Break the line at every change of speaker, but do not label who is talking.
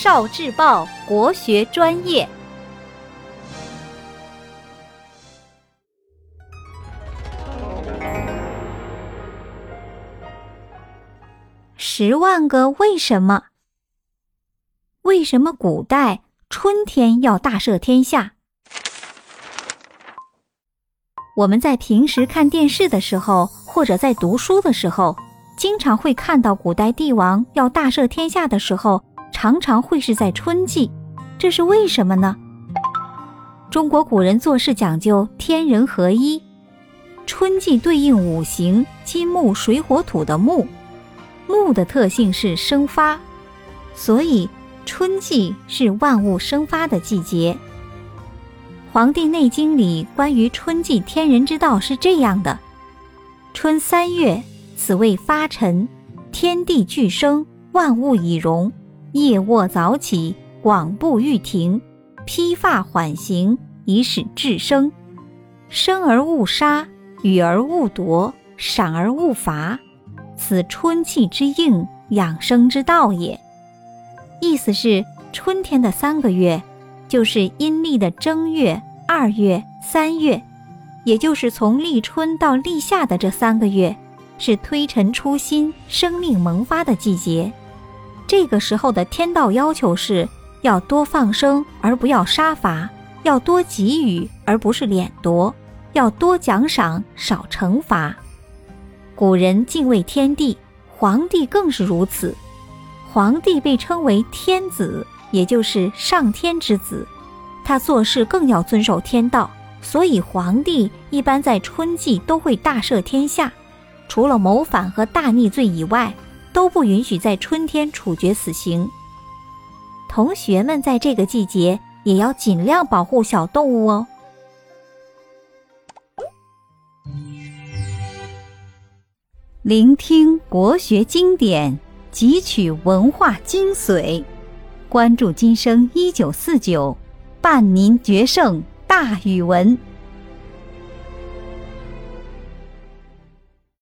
少智报国学专业。十万个为什么？为什么古代春天要大赦天下？我们在平时看电视的时候，或者在读书的时候，经常会看到古代帝王要大赦天下的时候，常常会是在春季。这是为什么呢？中国古人做事讲究天人合一，春季对应五行金木水火土的木，木的特性是生发，所以春季是万物生发的季节。《黄帝内经》里关于春季天人之道是这样的：春三月，此谓发陈，天地俱生，万物以荣。夜卧早起，广步欲庭，披发缓行，以使至生。生而勿杀，予而勿夺，赏而勿罚，此春气之应，养生之道也。意思是，春天的三个月。就是阴历的正月、二月、三月，也就是从立春到立夏的这三个月，是推陈出新、生命萌发的季节。这个时候的天道要求是要多放生而不要杀伐，要多给予而不是掠夺，要多奖赏少惩罚。古人敬畏天地，皇帝更是如此。皇帝被称为天子。也就是上天之子，他做事更要遵守天道，所以皇帝一般在春季都会大赦天下，除了谋反和大逆罪以外，都不允许在春天处决死刑。同学们在这个季节也要尽量保护小动物哦。聆听国学经典，汲取文化精髓。关注今生一九四九，伴您决胜大语文。